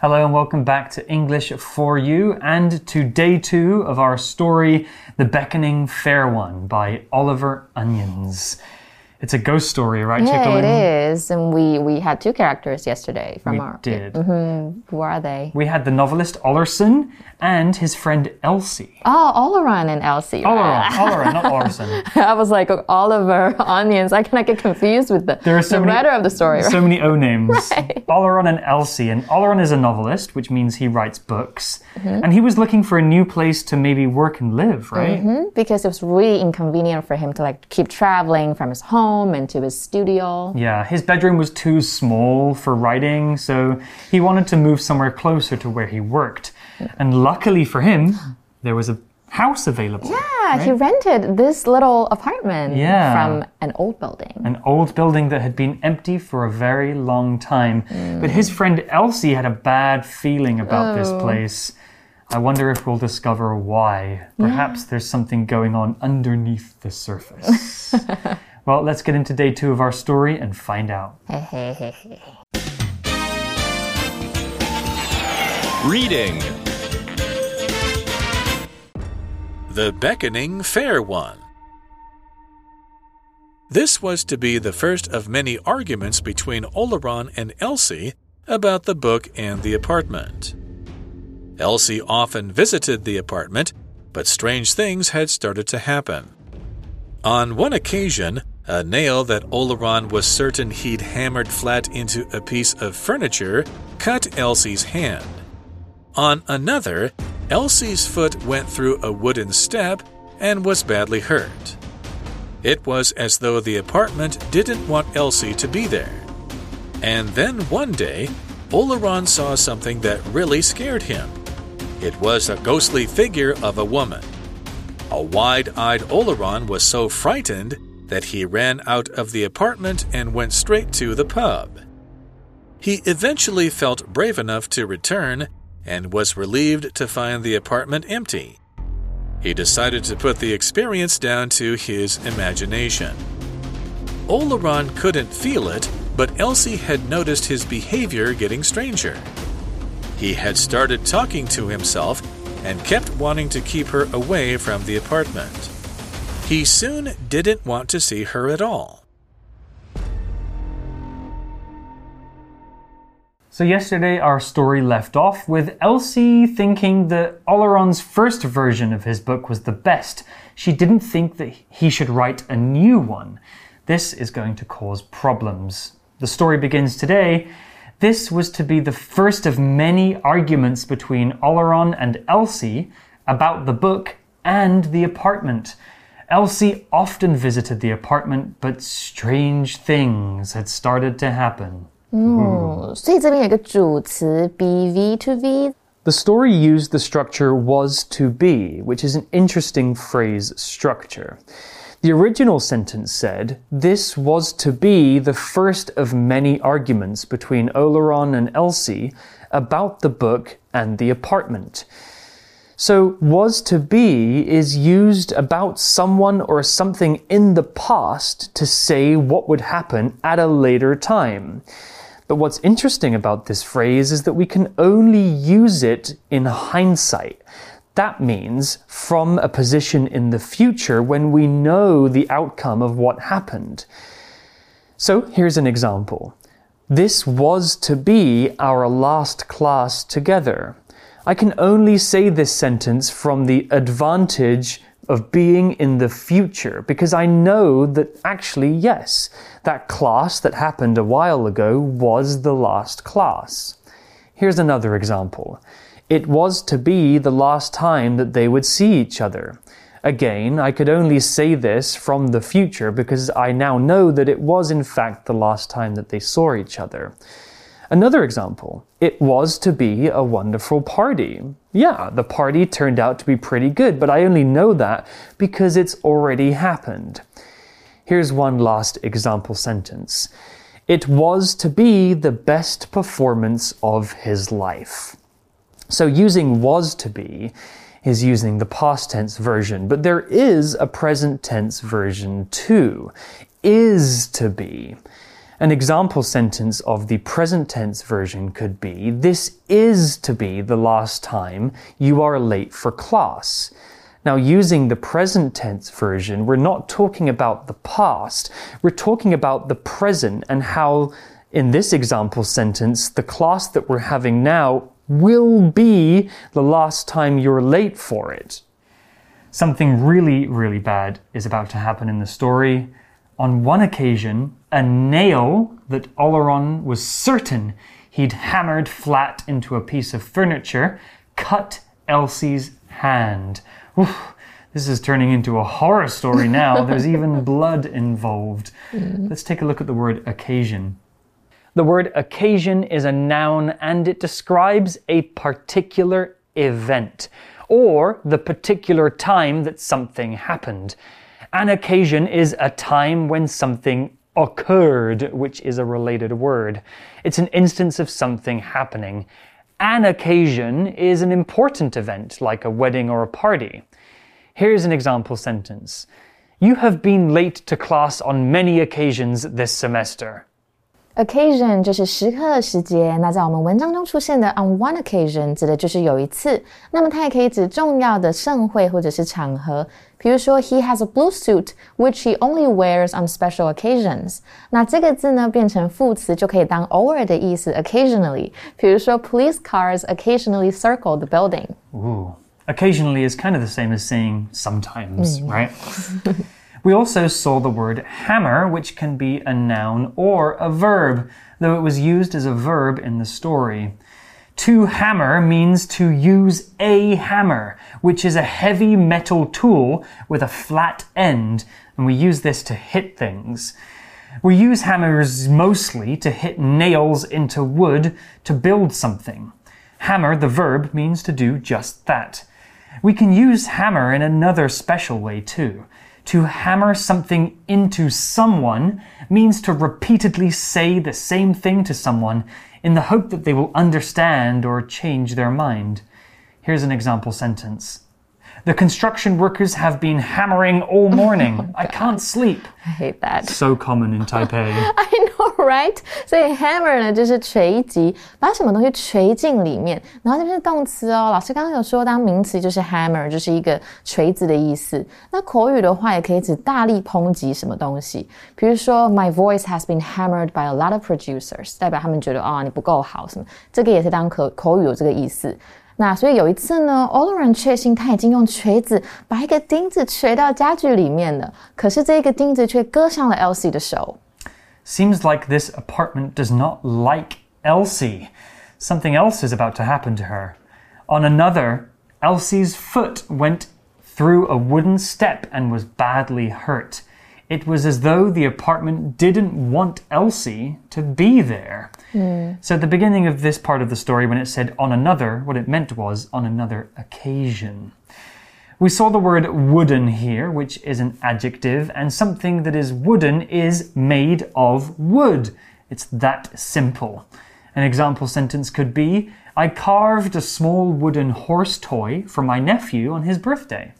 Hello and welcome back to English for You and to day two of our story, The Beckoning Fair One by Oliver Onions. It's a ghost story, right, Yeah, Chickalin? it is. And we we had two characters yesterday from We our. did. Who are they? We had the novelist Ollerson and his friend Elsie. Oh, Oleron and Elsie. Oleron, Oleron, not Ollerson. I was like Oliver Onions. I cannot get confused with the, There are so the many- writer of the story. Right? So many O names. Oleron and Elsie. And Oleron is a novelist, which means he writes books. Mm-hmm. And he was looking for a new place to maybe work and live, right? because it was really inconvenient for him to like keep traveling from his home into his studio. Yeah, his bedroom was too small for writing, so he wanted to move somewhere closer to where he worked. And luckily for him, there was a house available. Yeah, he rented this little apartment Yeah. from an old building. An old building that had been empty for a very long time. But his friend Elsie had a bad feeling about this oh. place. I wonder if we'll discover why. Perhaps there's something going on underneath the surface. well, let's get into day two of our story and find out. Reading The Beckoning Fair One. This was to be the first of many arguments between Oleron and Elsie about the book and the apartment. Elsie often visited the apartment, but strange things had started to happen. On one occasion, a nail that Oleron was certain he'd hammered flat into a piece of furniture cut Elsie's hand. On another, Elsie's foot went through a wooden step and was badly hurt. It was as though the apartment didn't want Elsie to be there. And then one day, Oleron saw something that really scared him. It was a ghostly figure of a woman. A wide eyed Oleron was so frightened that he ran out of the apartment and went straight to the pub. He eventually felt brave enough to return and was relieved to find the apartment empty. He decided to put the experience down to his imagination. Oleron couldn't feel it, but Elsie had noticed his behavior getting stranger. He had started talking to himself and kept wanting to keep her away from the apartment. He soon didn't want to see her at all. So, yesterday our story left off with Elsie thinking that Oleron's first version of his book was the best. She didn't think that he should write a new one. This is going to cause problems. The story begins today. This was to be the first of many arguments between Oleron and Elsie about the book and the apartment. Elsie often visited the apartment, but strange things had started to happen. 所以这边有一个主词 be v to v， The story used the structure was to be, which is an interesting phrase structure. The original sentence said, This was to be the first of many arguments between Oleron and Elsie about the book and the apartment. So, was to be is used about someone or something in the past to say what would happen at a later time. But what's interesting about this phrase is that we can only use it in hindsight. That means from a position in the future when we know the outcome of what happened. So here's an example. This was to be our last class together. I can only say this sentence from the advantage of being in the future because I know that actually, yes, that class that happened a while ago was the last class. Here's another example. It was to be the last time that they would see each other. Again, I could only say this from the future because I now know that it was in fact the last time that they saw each other. Another example. It was to be a wonderful party. Yeah, the party turned out to be pretty good, but I only know that because it's already happened. Here's one last example sentence. It was to be the best performance of his life. So using was to be is using the past tense version, but there is a present tense version too. Is to be. An example sentence of the present tense version could be This is to be the last time you are late for class. Now, using the present tense version, we're not talking about the past, we're talking about the present and how, in this example sentence, the class that we're having now will be the last time you're late for it. Something really, really bad is about to happen in the story. On one occasion, a nail that Oleron was certain he'd hammered flat into a piece of furniture cut Elsie's hand. Oof, this is turning into a horror story now. There's even blood involved. Mm. Let's take a look at the word occasion. The word occasion is a noun and it describes a particular event or the particular time that something happened. An occasion is a time when something occurred, which is a related word. It's an instance of something happening. An occasion is an important event, like a wedding or a party. Here's an example sentence You have been late to class on many occasions this semester. Occasion 就是时刻的时节，那在我们文章中出现的 on one occasion 指的就是有一次，那么它也可以指重要的盛会或者是场合。比如说，He has a blue suit which he only wears on special occasions。那这个字呢变成副词就可以当偶尔的意思，occasionally。比如说，Police cars occasionally circle the building。 Ooh. Occasionally is kind of the same as saying sometimes, right? we also saw the word hammer, which can be a noun or a verb, though it was used as a verb in the story. To hammer means to use a hammer, which is a heavy metal tool with a flat end, and we use this to hit things. We use hammers mostly to hit nails into wood to build something. Hammer, the verb, means to do just that. We can use hammer in another special way too. To hammer something into someone means to repeatedly say the same thing to someone in the hope that they will understand or change their mind. Here's an example sentence. The construction workers have been hammering all morning. Oh I can't sleep. I hate that. So common in Taipei. I know, right？所以 hammer 呢就是锤击，把什么东西锤进里面。然后这边是动词哦，老师刚刚有说，当名词就是 hammer，就是一个锤子的意思。那口语的话也可以指大力抨击什么东西，比如说 My voice has been hammered by a lot of producers，代表他们觉得啊、你不够好什么，这个也是当口口语有这个意思。那所以有一次呢，Oliver 确信他已经用锤子把一个钉子锤到家具里面了，可是这个钉子却割伤了 Elsie 的手。Seems like this apartment does not like Elsie. Something else is about to happen to her. On another, Elsie's foot went through a wooden step and was badly hurt. It was as though the apartment didn't want Elsie to be there. Hmm. So, at the beginning of this part of the story, when it said on another, what it meant was on another occasion. We saw the word wooden here, which is an adjective, and something that is wooden is made of wood. It's that simple. An example sentence could be I carved a small wooden horse toy for my nephew on his birthday.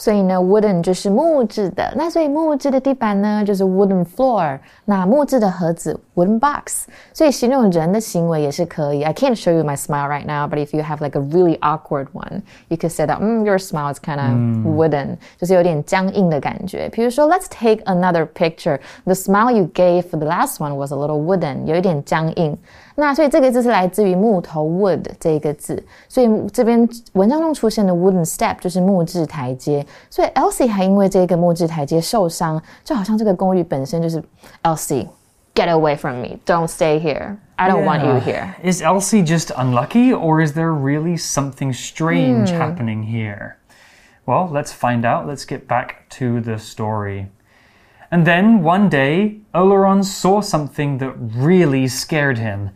所以呢，wooden 就是木质的，那所以木质的地板呢就是 wooden floor，那木质的盒子 wooden box，所以形容人的行为也是可以。I can't show you my smile right now, but if you have like a really awkward one, you could say that, mm, your smile is kind of wooden，就是有点僵硬的感觉。比如说，Let's take another picture. The smile you gave for the last one was a little wooden，有一点僵硬。 那所以这个字是来自于木头 wood 这一个字，所以这边文章中出现的 wooden step 就是木质台阶，所以 Elsie 还因为这个木质台阶受伤，就好像这个公寓本身就是 Elsie。Get away from me! Don't stay here. I don't want you here. Is Elsie just unlucky, or is there really something strange happening here? Well, let's find out. Let's get back to the story. And then one day, Oleron saw something that really scared him.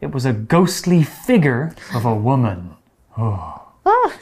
It was a ghostly figure of a woman. 啊，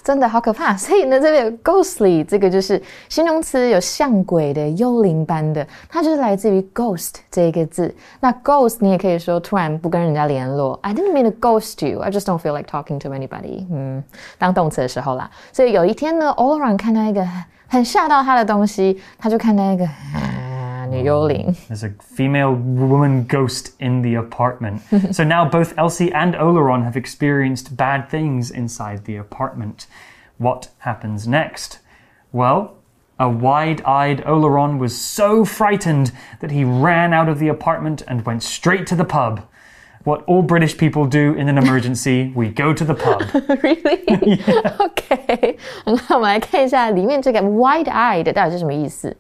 真的好可怕！所以呢，这边有 ghostly 这个就是形容词，有像鬼的、幽灵般的，它就是来自于 ghost 这一个字。那 ghost 你也可以说突然不跟人家联络，I didn't mean to ghost you, I just don't feel like talking to anybody。嗯，当动词的时候啦。所以有一天呢，Oleron 看到一个很吓到他的东西，他就看到一个。啊 女幽灵。 There's a female woman ghost in the apartment. so now both Elsie and Oleron have experienced bad things inside the apartment. What happens next? Well, a wide eyed Oleron was so frightened that he ran out of the apartment and went straight to the pub. What all British people do in an emergency, we go to the pub. Really? OK，那我们来看一下里面这个 wide-eyed 到底是什么意思。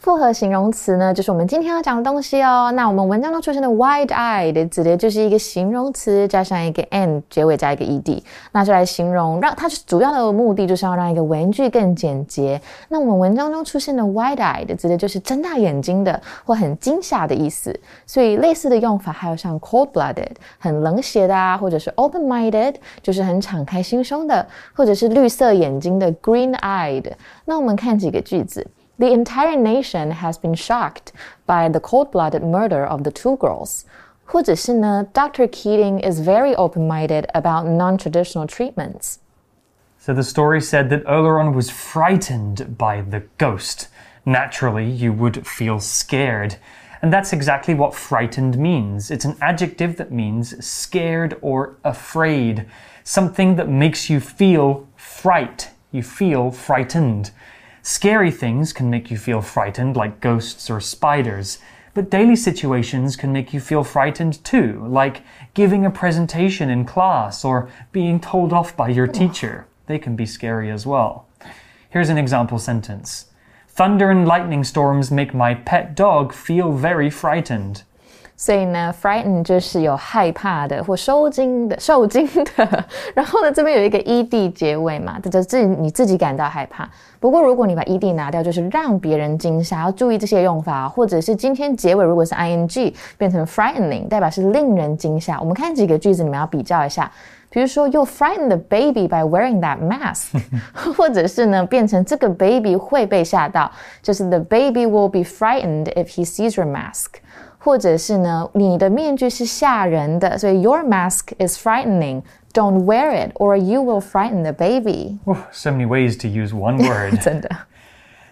复合形容词呢，就是我们今天要讲的东西哦。那我们文章中出现的 wide-eyed 指的就是一个形容词加上一个 and，结尾加一个 ed，那就来形容让它主要的目的就是要让一个文句更简洁。那我们文章中出现的 wide-eyed 指的就是睁大眼睛的或很惊吓的意思。所以类似的用法还有像 cold-blooded 很冷血的啊，或者是 open-minded 就是很敞开心胸的，或者是绿色眼睛的 green-eyed。那我们看几个句子。The entire nation has been shocked by the cold-blooded murder of the two girls. 或者是呢，Dr. Keating is very open-minded about non-traditional treatments. So the story said that Oleron was frightened by the ghost. Naturally, you would feel scared. And that's exactly what frightened means. It's an adjective that means scared or afraid. Something that makes you feel fright. You feel frightened. Scary things can make you feel frightened, like ghosts or spiders. But daily situations can make you feel frightened too, like giving a presentation in class or being told off by your teacher. They can be scary as well. Here's an example sentence Thunder and lightning storms make my pet dog feel very frightened. 所以呢，frighten 就是有害怕的或受惊的、受惊的。然后呢，这边有一个 ed 结尾嘛，这就自你自己感到害怕。不过如果你把 ed 拿掉，就是让别人惊吓，要注意这些用法，或者是今天结尾如果是 ing 变成 frightening，代表是令人惊吓。我们看几个句子，你们要比较一下。比如说，You frighten the baby by wearing that mask，或者是呢，变成这个 baby 会被吓到，就是 The baby will be frightened if he sees your mask。或者是呢，你的面具是吓人的，所以 Your mask is frightening. Don't wear it, or you will frighten the baby. Oh, so many ways to use one word. 真的。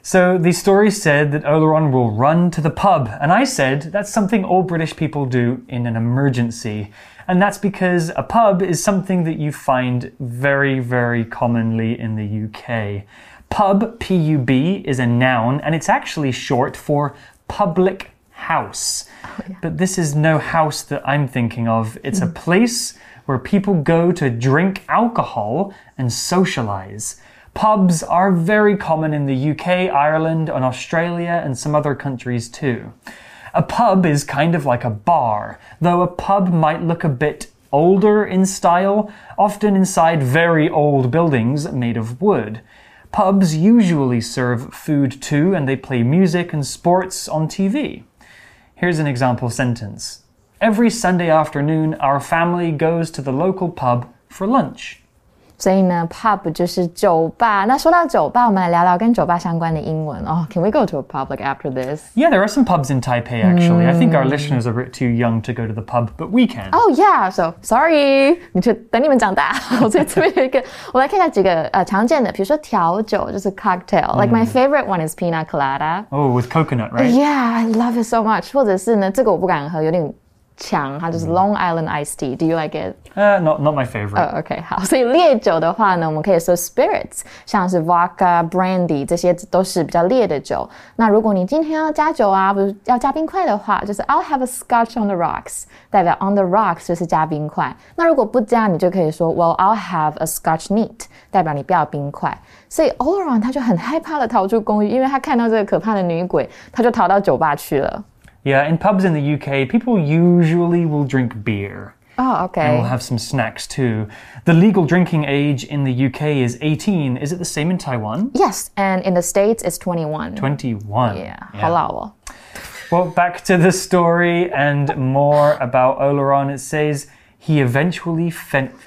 So the story said that Oleron will run to the pub, and I said that's something all British people do in an emergency. And that's because a pub is something that you find very, very commonly in the UK. Pub, P U B, is a noun, and it's actually short for public house. Oh, but this is no house that I'm thinking of. It's a mm-hmm. place where people go to drink alcohol and socialize. Pubs are very common in the UK, Ireland, and Australia, and some other countries too. A pub is kind of like a bar, though a pub might look a bit older in style, often inside very old buildings made of wood. Pubs usually serve food too, and they play music and sports on TV. Here's an example sentence Every Sunday afternoon, our family goes to the local pub for lunch. 所以呢，pub 就是酒吧。那说到酒吧，我们来聊聊跟酒吧相关的英文哦。Can we go to a pub like after this? Yeah, there are some pubs in Taipei actually. I think our listeners are a bit too young to go to the pub, but we can. Oh yeah, so sorry，你就等你们长大。所以这边有一个，我来看一下几个呃常见的，比如说调酒就是 cocktail。Like my favorite one is pina colada. Oh, with coconut, right? Yeah, I love it so much. 或者是呢，这个我不敢喝，有点 强，它就是 Long Island iced tea. Do you like it? Uh, not, not my favorite. 呃、o k 好，所以烈酒的话呢，我们可以说 spirits，像是 vodka、brandy 这些都是比较烈的酒。那如果你今天要加酒啊，不是要加冰块的话，就是 I'll have a scotch on the rocks，代表 on the rocks 就是加冰块。那如果不加，你就可以说 Well I'll have a scotch neat，代表你不要冰块。所以 Oleron 他就很害怕的逃出公寓，因为他看到这个可怕的女鬼，他就逃到酒吧去了。 yeah, in pubs in the UK, people usually will drink beer. Oh, okay. And we'll have some snacks too. The legal drinking age in the UK is 18. Is it the same in Taiwan? Yes, and in the States it's 21. 21. Yeah, yeah. halal. Well, back to the story and more about Oleron. It says he eventually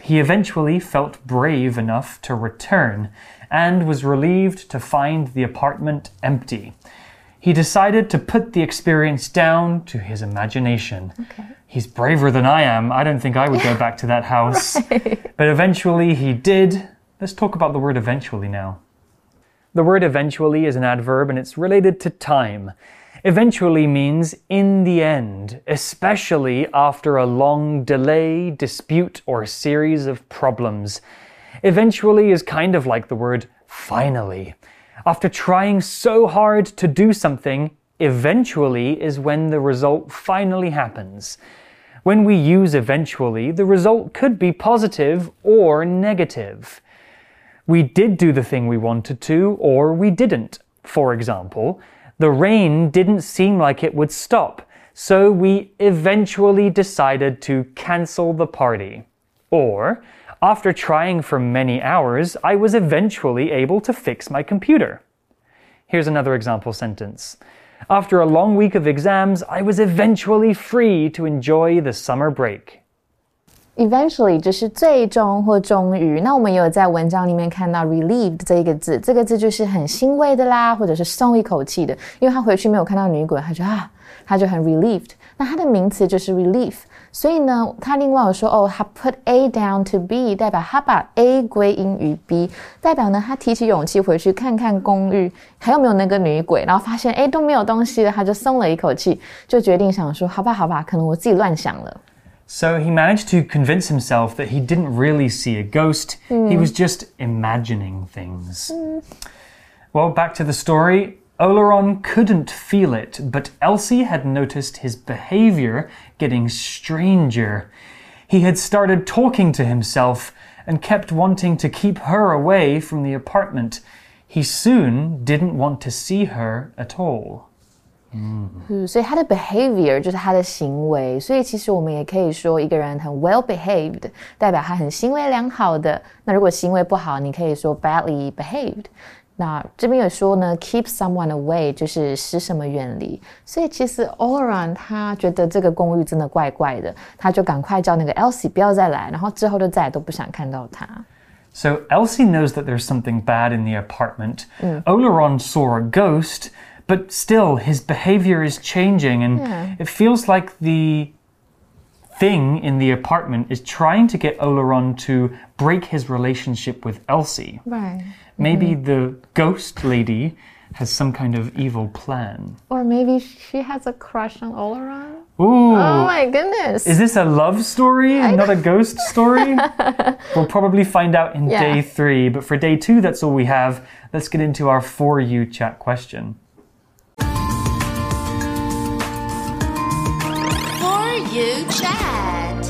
he eventually felt brave enough to return and was relieved to find the apartment empty. He decided to put the experience down to his imagination. Okay. He's braver than I am. I don't think I would go back to that house. But eventually he did. Let's talk about the word eventually now. The word eventually is an adverb and it's related to time. Eventually means in the end, especially after a long delay, dispute, or series of problems. Eventually is kind of like the word finally. After trying so hard to do something, eventually is when the result finally happens. When we use eventually, the result could be positive or negative. We did do the thing we wanted to, or we didn't. For example, the rain didn't seem like it would stop, so we eventually decided to cancel the party. Or, after trying for many hours, I was eventually able to fix my computer. Here's another example sentence. After a long week of exams, I was eventually free to enjoy the summer break. Eventually 就是最终或终于。那我们也有在文章里面看到 relieved 这一个字，这个字就是很欣慰的啦，或者是松一口气的。因为他回去没有看到女鬼，他就啊，他就很 relieved。 那它的名词就是 relief。所以呢，他另外有说哦，他 put A down to B，代表他把 A 归因于 B，代表呢他提起勇气回去看看公寓还有没有那个女鬼，然后发现哎都没有东西了，他就松了一口气，就决定想说好吧好吧，可能我自己乱想了。So he managed to convince himself that he didn't really see a ghost, he was just imagining things. Well, back to the story. Oleron couldn't feel it, but Elsie had noticed his behavior getting stranger. He had started talking to himself and kept wanting to keep her away from the apartment. He soon didn't want to see her at all. 嗯，所以他的 behavior 就是他的行为，所以其实我们也可以说一个人很 well behaved，代表他很行为良好的。那如果行为不好，你可以说 badly behaved。 那这边有说呢，keep someone away 就是使什么远离。所以其实 Oran 他觉得这个公寓真的怪怪的，他就赶快叫那个 Elsie 不要再来，然后之后就再也都不想看到他。So Elsie knows that there's something bad in the apartment. Oleron saw a ghost but still his behavior is changing and Yeah. it feels like the thing in the apartment is trying to get Oleron to break his relationship with Elsie. Right. Maybe mm-hmm. the ghost lady has some kind of evil plan. Or maybe she has a crush on Oleron. Ooh. Oh my goodness. Is this a love story and not a ghost story? we'll probably find out in Yeah. day three, but for day two, that's all we have. Let's get into our For You chat question. You chat.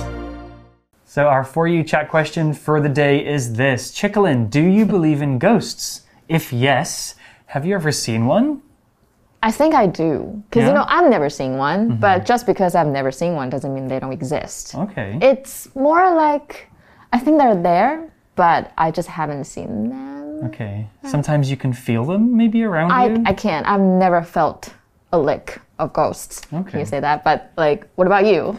So, our For You chat question for the day is this Chickalin, do you believe in ghosts? If yes, have you ever seen one? I think I do. Because, Yeah? you know, I've never seen one, mm-hmm. but just because I've never seen one doesn't mean they don't exist. Okay. It's more like I think they're there, but I just haven't seen them. okay. Sometimes you can feel them maybe around I, you. I can't. I've never felt a lick of ghosts. Okay. Can you say that? But, like, what about you?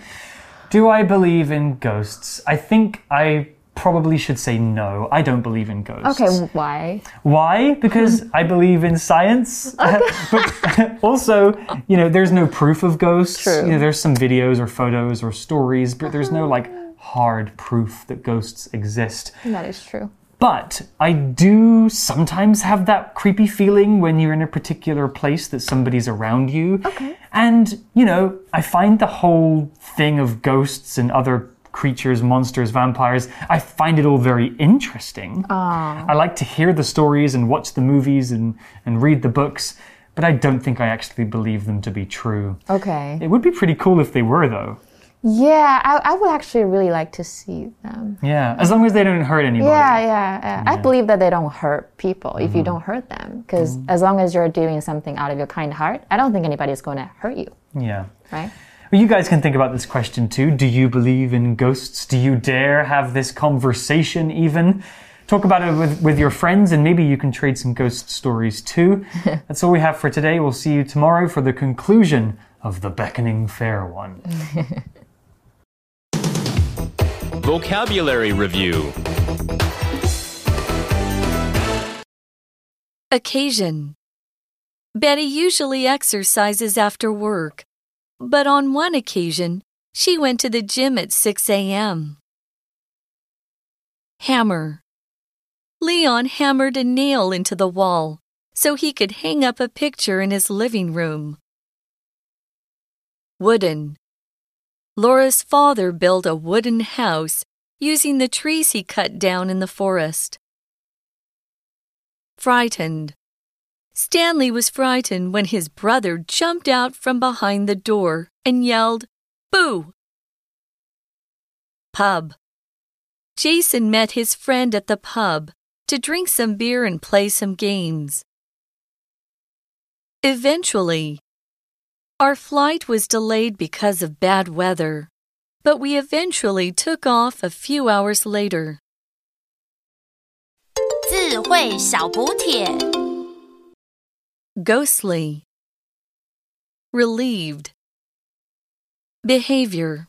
Do I believe in ghosts? I think I probably should say no. I don't believe in ghosts. Okay, why? Why? Because I believe in science. but also, you know, there's no proof of ghosts. True. You know, there's some videos or photos or stories, but there's no ah. like hard proof that ghosts exist. That is true. But I do sometimes have that creepy feeling when you're in a particular place that somebody's around you. Okay. And, you know, I find the whole thing of ghosts and other creatures, monsters, vampires, I find it all very interesting. Ah. I like to hear the stories and watch the movies and, and read the books, but I don't think I actually believe them to be true. Okay. It would be pretty cool if they were, though. Yeah, I, I would actually really like to see them. Yeah, as long as they don't hurt anybody. Yeah, yeah, yeah. I believe that they don't hurt people if you mm-hmm. don't hurt them. Because mm. as long as you're doing something out of your kind heart, I don't think anybody's going to hurt you, Yeah. right? Well, you guys can think about this question too. Do you believe in ghosts? Do you dare have this conversation even? Talk about it with, with your friends and maybe you can trade some ghost stories too. That's all we have for today. We'll see you tomorrow for the conclusion of the Beckoning Fair one. Vocabulary Review Occasion. Betty usually exercises after work, but on one occasion, she went to the gym at 6 a.m. Hammer. Leon hammered a nail into the wall so he could hang up a picture in his living room. Wooden. Laura's father built a wooden house using the trees he cut down in the forest. Frightened. Stanley was frightened when his brother jumped out from behind the door and yelled, Boo! Pub. Jason met his friend at the pub to drink some beer and play some games. Eventually, our flight was delayed because of bad weather, but we eventually took off a few hours later. 智慧小补帖。 Ghostly. Relieved. Behavior.